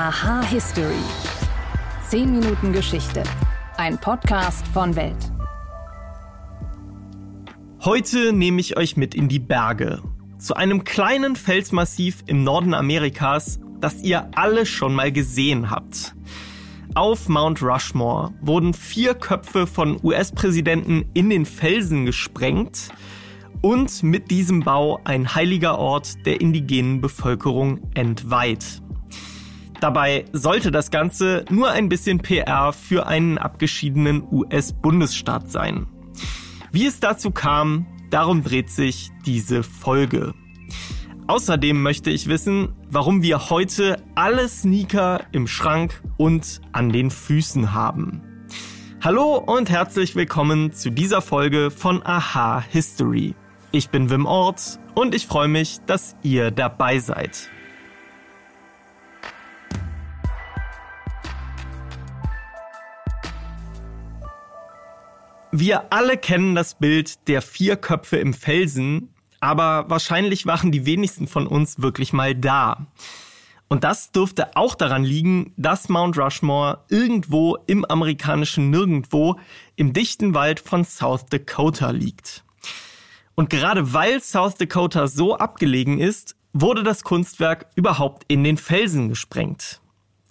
Aha History. 10 Minuten Geschichte. Ein Podcast von Welt. Heute nehme ich euch mit in die Berge. Zu einem kleinen Felsmassiv im Norden Amerikas, das ihr alle schon mal gesehen habt. Auf Mount Rushmore wurden vier Köpfe von US-Präsidenten in den Felsen gesprengt und mit diesem Bau ein heiliger Ort der indigenen Bevölkerung entweiht. Dabei sollte das Ganze nur ein bisschen PR für einen abgeschiedenen US-Bundesstaat sein. Wie es dazu kam, darum dreht sich diese Folge. Außerdem möchte ich wissen, warum wir heute alle Sneaker im Schrank und an den Füßen haben. Hallo und herzlich willkommen zu dieser Folge von Aha History. Ich bin Wim Ort und ich freue mich, dass ihr dabei seid. Wir alle kennen das Bild der vier Köpfe im Felsen, aber wahrscheinlich waren die wenigsten von uns wirklich mal da. Und das dürfte auch daran liegen, dass Mount Rushmore irgendwo im amerikanischen Nirgendwo im dichten Wald von South Dakota liegt. Und gerade weil South Dakota so abgelegen ist, wurde das Kunstwerk überhaupt in den Felsen gesprengt.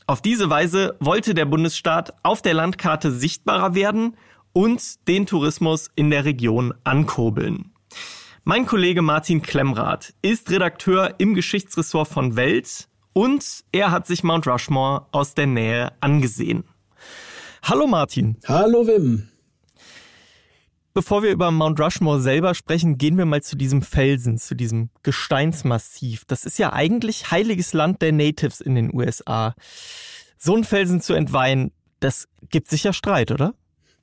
Auf diese Weise wollte der Bundesstaat auf der Landkarte sichtbarer werden und den Tourismus in der Region ankurbeln. Mein Kollege Martin Klemmrath ist Redakteur im Geschichtsressort von Welt und er hat sich Mount Rushmore aus der Nähe angesehen. Hallo Martin. Hallo Wim. Bevor wir über Mount Rushmore selber sprechen, gehen wir mal zu diesem Felsen, zu diesem Gesteinsmassiv. Das ist ja eigentlich heiliges Land der Natives in den USA. So einen Felsen zu entweihen, das gibt sicher Streit, oder?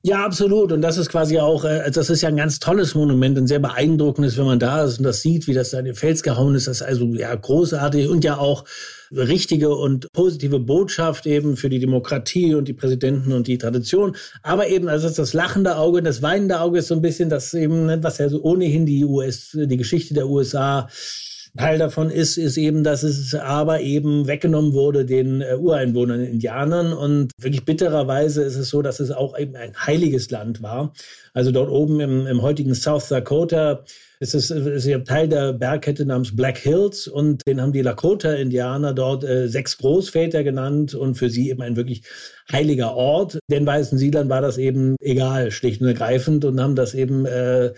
Ja, absolut. Und das ist quasi auch, äh, das ist ja ein ganz tolles Monument und sehr beeindruckendes, wenn man da ist und das sieht, wie das da in den Fels gehauen ist. Das ist also ja großartig und ja auch richtige und positive Botschaft eben für die Demokratie und die Präsidenten und die Tradition. Aber eben, also das lachende Auge, das weinende Auge ist so ein bisschen das eben, was ja so ohnehin die US, die Geschichte der USA Teil davon ist, ist eben, dass es aber eben weggenommen wurde den äh, Ureinwohnern, den Indianern. Und wirklich bittererweise ist es so, dass es auch eben ein heiliges Land war. Also dort oben im, im heutigen South Dakota ist es ist ja Teil der Bergkette namens Black Hills und den haben die Lakota-Indianer dort äh, sechs Großväter genannt und für sie eben ein wirklich heiliger Ort. Den weißen Siedlern war das eben egal, schlicht und ergreifend und haben das eben äh,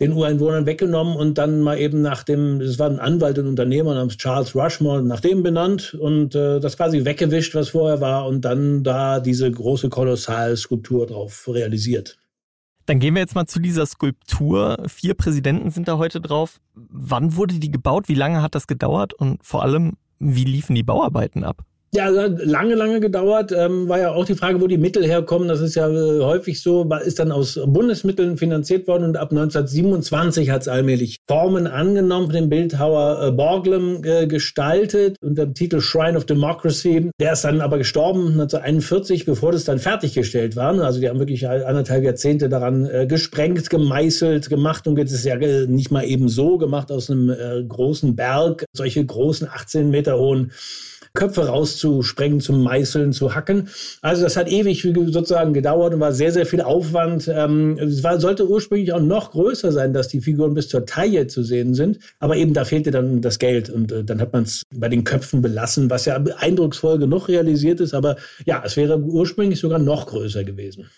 den Ureinwohnern weggenommen und dann mal eben nach dem, es war ein Anwalt und Unternehmer namens Charles Rushmore, nach dem benannt und äh, das quasi weggewischt, was vorher war und dann da diese große Kolossalskulptur drauf realisiert. Dann gehen wir jetzt mal zu dieser Skulptur. Vier Präsidenten sind da heute drauf. Wann wurde die gebaut? Wie lange hat das gedauert? Und vor allem, wie liefen die Bauarbeiten ab? Ja, lange, lange gedauert. Ähm, war ja auch die Frage, wo die Mittel herkommen. Das ist ja äh, häufig so, ist dann aus Bundesmitteln finanziert worden und ab 1927 hat es allmählich Formen angenommen von dem Bildhauer äh, Borglum äh, gestaltet unter dem Titel Shrine of Democracy. Der ist dann aber gestorben 1941, bevor das dann fertiggestellt war. Also die haben wirklich anderthalb Jahrzehnte daran äh, gesprengt, gemeißelt, gemacht und jetzt ist ja äh, nicht mal eben so gemacht aus einem äh, großen Berg, solche großen 18 Meter hohen Köpfe rauszusprengen, zu meißeln, zu hacken. Also das hat ewig sozusagen gedauert und war sehr, sehr viel Aufwand. Ähm, es war, sollte ursprünglich auch noch größer sein, dass die Figuren bis zur Taille zu sehen sind. Aber eben da fehlte dann das Geld und äh, dann hat man es bei den Köpfen belassen, was ja eindrucksvoll genug realisiert ist. Aber ja, es wäre ursprünglich sogar noch größer gewesen.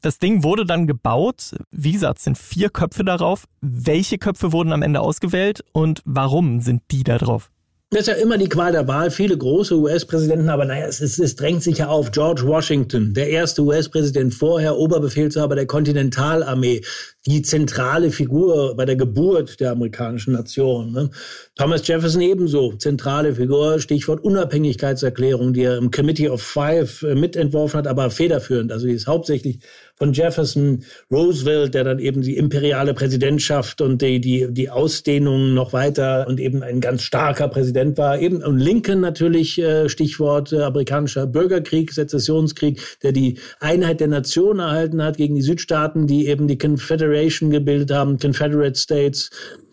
Das Ding wurde dann gebaut. Wie gesagt, es sind vier Köpfe darauf. Welche Köpfe wurden am Ende ausgewählt und warum sind die da drauf? Das ist ja immer die Qual der Wahl. Viele große US-Präsidenten, aber naja, es, es, es drängt sich ja auf. George Washington, der erste US-Präsident, vorher Oberbefehlshaber der Kontinentalarmee, die zentrale Figur bei der Geburt der amerikanischen Nation. Ne? Thomas Jefferson ebenso, zentrale Figur, Stichwort Unabhängigkeitserklärung, die er im Committee of Five äh, mitentworfen hat, aber federführend. Also die ist hauptsächlich von Jefferson, Roosevelt, der dann eben die imperiale Präsidentschaft und die, die, die Ausdehnung noch weiter und eben ein ganz starker Präsident war. Eben und Lincoln natürlich, äh, Stichwort äh, amerikanischer Bürgerkrieg, Sezessionskrieg, der die Einheit der Nation erhalten hat gegen die Südstaaten, die eben die Confederation gebildet haben, Confederate States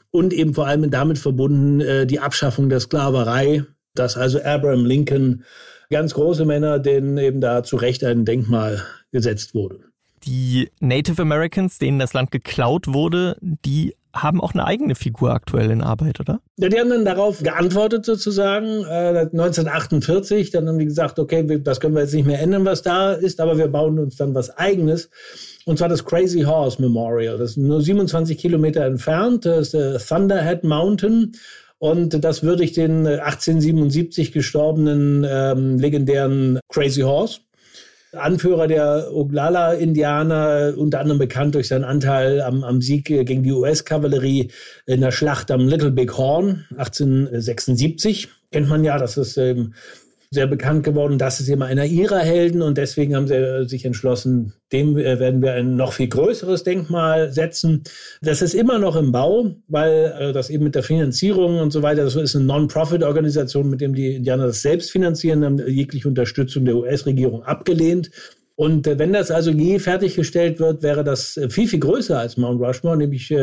und eben vor allem damit verbunden äh, die Abschaffung der Sklaverei, dass also Abraham Lincoln ganz große Männer, denen eben da zu Recht ein Denkmal gesetzt wurde. Die Native Americans, denen das Land geklaut wurde, die haben auch eine eigene Figur aktuell in Arbeit, oder? Ja, die haben dann darauf geantwortet sozusagen, äh, 1948. Dann haben die gesagt, okay, das können wir jetzt nicht mehr ändern, was da ist, aber wir bauen uns dann was Eigenes. Und zwar das Crazy Horse Memorial. Das ist nur 27 Kilometer entfernt. Das ist der Thunderhead Mountain. Und das würdigt den 1877 gestorbenen ähm, legendären Crazy Horse. Anführer der Oglala-Indianer, unter anderem bekannt durch seinen Anteil am, am Sieg gegen die US-Kavallerie in der Schlacht am Little Big Horn 1876. Kennt man ja, das ist ähm, sehr bekannt geworden. Das ist immer einer ihrer Helden und deswegen haben sie äh, sich entschlossen, dem äh, werden wir ein noch viel größeres Denkmal setzen. Das ist immer noch im Bau, weil äh, das eben mit der Finanzierung und so weiter, das ist eine Non-Profit-Organisation, mit dem die Indianer das selbst finanzieren, haben jegliche Unterstützung der US-Regierung abgelehnt. Und wenn das also je fertiggestellt wird, wäre das viel, viel größer als Mount Rushmore, nämlich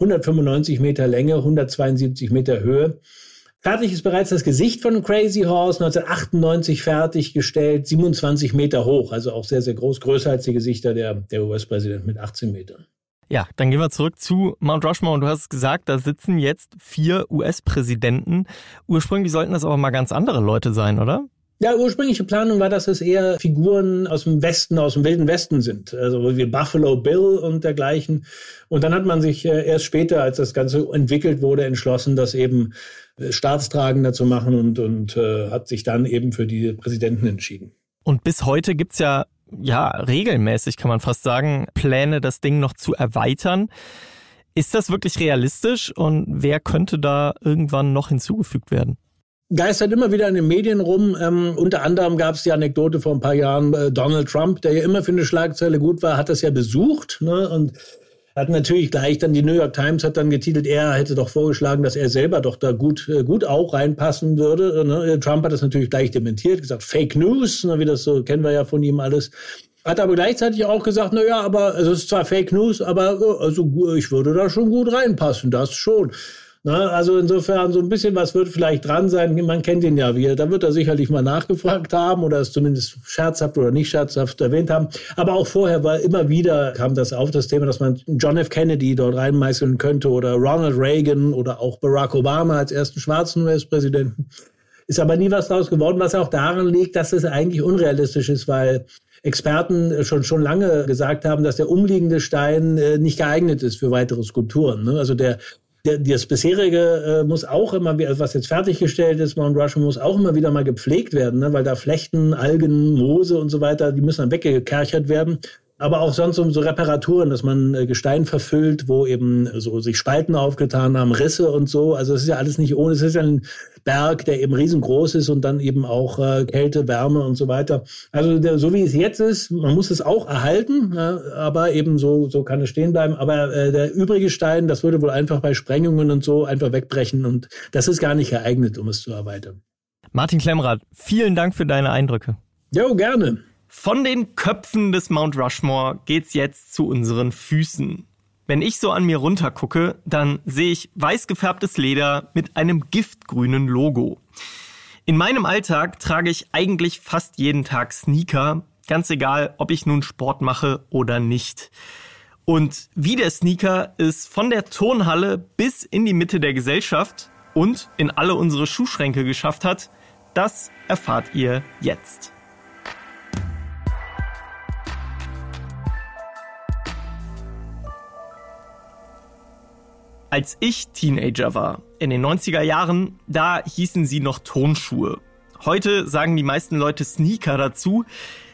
195 Meter Länge, 172 Meter Höhe. Fertig ist bereits das Gesicht von Crazy Horse, 1998 fertiggestellt, 27 Meter hoch, also auch sehr, sehr groß, größer als die Gesichter der, der US-Präsident mit 18 Metern. Ja, dann gehen wir zurück zu Mount Rushmore und du hast gesagt, da sitzen jetzt vier US-Präsidenten. Ursprünglich sollten das aber mal ganz andere Leute sein, oder? Ja, ursprüngliche Planung war, dass es eher Figuren aus dem Westen, aus dem wilden Westen sind, also wie Buffalo Bill und dergleichen. Und dann hat man sich äh, erst später, als das Ganze entwickelt wurde, entschlossen, das eben äh, staatstragender zu machen und, und äh, hat sich dann eben für die Präsidenten entschieden. Und bis heute gibt's ja, ja, regelmäßig kann man fast sagen, Pläne, das Ding noch zu erweitern. Ist das wirklich realistisch und wer könnte da irgendwann noch hinzugefügt werden? Geistert immer wieder in den Medien rum. Ähm, unter anderem gab es die Anekdote vor ein paar Jahren, äh, Donald Trump, der ja immer für eine Schlagzeile gut war, hat das ja besucht ne? und hat natürlich gleich dann die New York Times hat dann getitelt, er hätte doch vorgeschlagen, dass er selber doch da gut äh, gut auch reinpassen würde. Ne? Trump hat das natürlich gleich dementiert, gesagt Fake News, ne? wie das so kennen wir ja von ihm alles. Hat aber gleichzeitig auch gesagt, na ja, aber es ist zwar Fake News, aber äh, also ich würde da schon gut reinpassen, das schon. Na, also insofern so ein bisschen was wird vielleicht dran sein. Man kennt ihn ja, wie, da wird er sicherlich mal nachgefragt haben oder es zumindest scherzhaft oder nicht scherzhaft erwähnt haben. Aber auch vorher war immer wieder kam das auf, das Thema, dass man John F. Kennedy dort reinmeißeln könnte oder Ronald Reagan oder auch Barack Obama als ersten schwarzen US-Präsidenten. Ist aber nie was daraus geworden, was auch daran liegt, dass es eigentlich unrealistisch ist, weil Experten schon schon lange gesagt haben, dass der umliegende Stein äh, nicht geeignet ist für weitere Skulpturen. Ne? Also der, das bisherige äh, muss auch immer, was jetzt fertiggestellt ist, Mount Rushmore muss auch immer wieder mal gepflegt werden, ne? weil da Flechten, Algen, Moose und so weiter, die müssen dann weggekerchert werden aber auch sonst um so Reparaturen, dass man äh, Gestein verfüllt, wo eben so sich Spalten aufgetan haben, Risse und so. Also es ist ja alles nicht ohne. Es ist ja ein Berg, der eben riesengroß ist und dann eben auch äh, Kälte, Wärme und so weiter. Also der, so wie es jetzt ist, man muss es auch erhalten, ja, aber eben so so kann es stehen bleiben. Aber äh, der übrige Stein, das würde wohl einfach bei Sprengungen und so einfach wegbrechen und das ist gar nicht geeignet, um es zu erweitern. Martin Klemmrath, vielen Dank für deine Eindrücke. Jo, gerne. Von den Köpfen des Mount Rushmore geht's jetzt zu unseren Füßen. Wenn ich so an mir runtergucke, dann sehe ich weiß gefärbtes Leder mit einem giftgrünen Logo. In meinem Alltag trage ich eigentlich fast jeden Tag Sneaker, ganz egal, ob ich nun Sport mache oder nicht. Und wie der Sneaker es von der Turnhalle bis in die Mitte der Gesellschaft und in alle unsere Schuhschränke geschafft hat, das erfahrt ihr jetzt. Als ich Teenager war, in den 90er Jahren, da hießen sie noch Tonschuhe. Heute sagen die meisten Leute Sneaker dazu.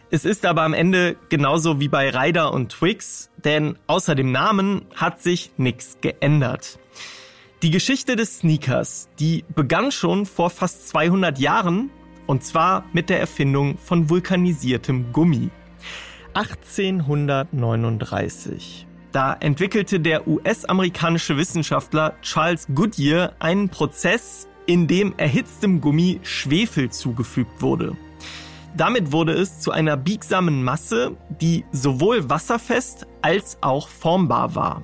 Es ist aber am Ende genauso wie bei Ryder und Twix, denn außer dem Namen hat sich nichts geändert. Die Geschichte des Sneakers, die begann schon vor fast 200 Jahren und zwar mit der Erfindung von vulkanisiertem Gummi. 1839. Da entwickelte der US-amerikanische Wissenschaftler Charles Goodyear einen Prozess, in dem erhitztem Gummi Schwefel zugefügt wurde. Damit wurde es zu einer biegsamen Masse, die sowohl wasserfest als auch formbar war.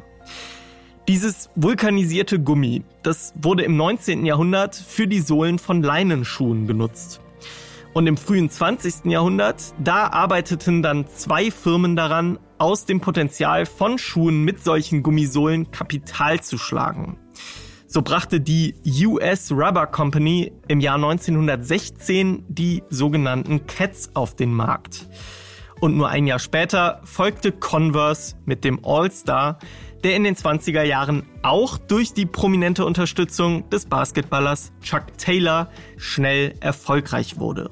Dieses vulkanisierte Gummi, das wurde im 19. Jahrhundert für die Sohlen von Leinenschuhen genutzt. Und im frühen 20. Jahrhundert, da arbeiteten dann zwei Firmen daran, aus dem Potenzial von Schuhen mit solchen Gummisohlen Kapital zu schlagen. So brachte die US Rubber Company im Jahr 1916 die sogenannten Cats auf den Markt. Und nur ein Jahr später folgte Converse mit dem All-Star, der in den 20er Jahren auch durch die prominente Unterstützung des Basketballers Chuck Taylor schnell erfolgreich wurde.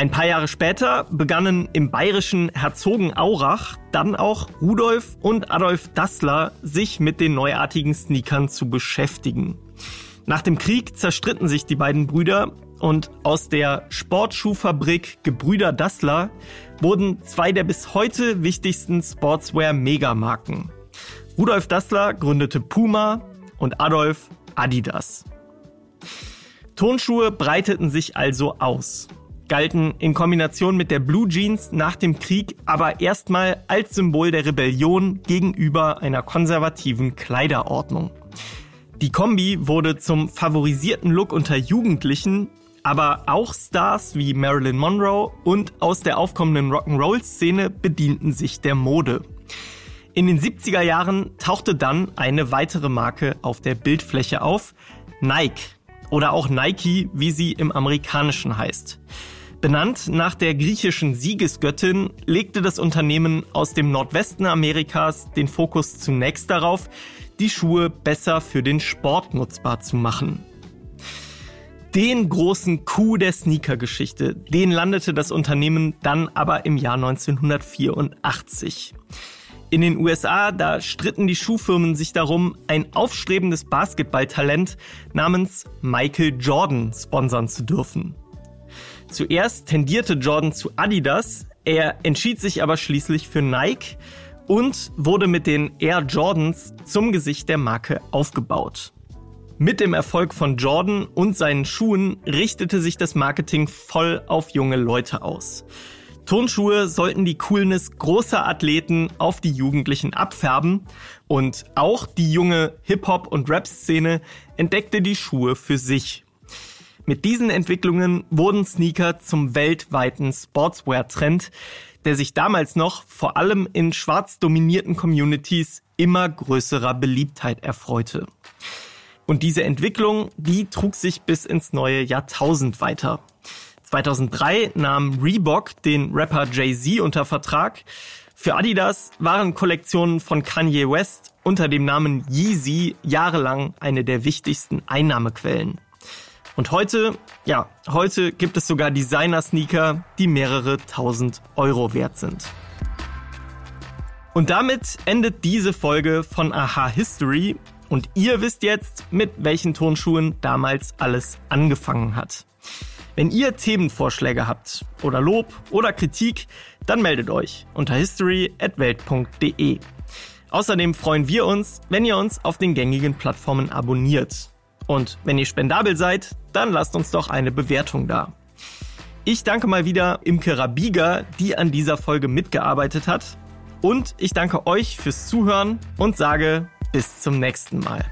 Ein paar Jahre später begannen im bayerischen Herzogenaurach dann auch Rudolf und Adolf Dassler sich mit den neuartigen Sneakern zu beschäftigen. Nach dem Krieg zerstritten sich die beiden Brüder und aus der Sportschuhfabrik Gebrüder Dassler wurden zwei der bis heute wichtigsten Sportswear-Megamarken. Rudolf Dassler gründete Puma und Adolf Adidas. Tonschuhe breiteten sich also aus galten in Kombination mit der Blue Jeans nach dem Krieg aber erstmal als Symbol der Rebellion gegenüber einer konservativen Kleiderordnung. Die Kombi wurde zum favorisierten Look unter Jugendlichen, aber auch Stars wie Marilyn Monroe und aus der aufkommenden Rock'n'Roll-Szene bedienten sich der Mode. In den 70er Jahren tauchte dann eine weitere Marke auf der Bildfläche auf, Nike oder auch Nike, wie sie im amerikanischen heißt. Benannt nach der griechischen Siegesgöttin legte das Unternehmen aus dem Nordwesten Amerikas den Fokus zunächst darauf, die Schuhe besser für den Sport nutzbar zu machen. Den großen Coup der Sneaker-Geschichte, den landete das Unternehmen dann aber im Jahr 1984. In den USA, da stritten die Schuhfirmen sich darum, ein aufstrebendes Basketballtalent namens Michael Jordan sponsern zu dürfen. Zuerst tendierte Jordan zu Adidas, er entschied sich aber schließlich für Nike und wurde mit den Air Jordans zum Gesicht der Marke aufgebaut. Mit dem Erfolg von Jordan und seinen Schuhen richtete sich das Marketing voll auf junge Leute aus. Turnschuhe sollten die Coolness großer Athleten auf die Jugendlichen abfärben und auch die junge Hip-Hop- und Rap-Szene entdeckte die Schuhe für sich. Mit diesen Entwicklungen wurden Sneaker zum weltweiten Sportswear-Trend, der sich damals noch vor allem in schwarz dominierten Communities immer größerer Beliebtheit erfreute. Und diese Entwicklung, die trug sich bis ins neue Jahrtausend weiter. 2003 nahm Reebok den Rapper Jay-Z unter Vertrag. Für Adidas waren Kollektionen von Kanye West unter dem Namen Yeezy jahrelang eine der wichtigsten Einnahmequellen. Und heute, ja, heute gibt es sogar Designer-Sneaker, die mehrere tausend Euro wert sind. Und damit endet diese Folge von Aha History. Und ihr wisst jetzt, mit welchen Turnschuhen damals alles angefangen hat. Wenn ihr Themenvorschläge habt oder Lob oder Kritik, dann meldet euch unter history@welt.de. Außerdem freuen wir uns, wenn ihr uns auf den gängigen Plattformen abonniert. Und wenn ihr spendabel seid, dann lasst uns doch eine Bewertung da. Ich danke mal wieder Imke Rabiger, die an dieser Folge mitgearbeitet hat. Und ich danke euch fürs Zuhören und sage bis zum nächsten Mal.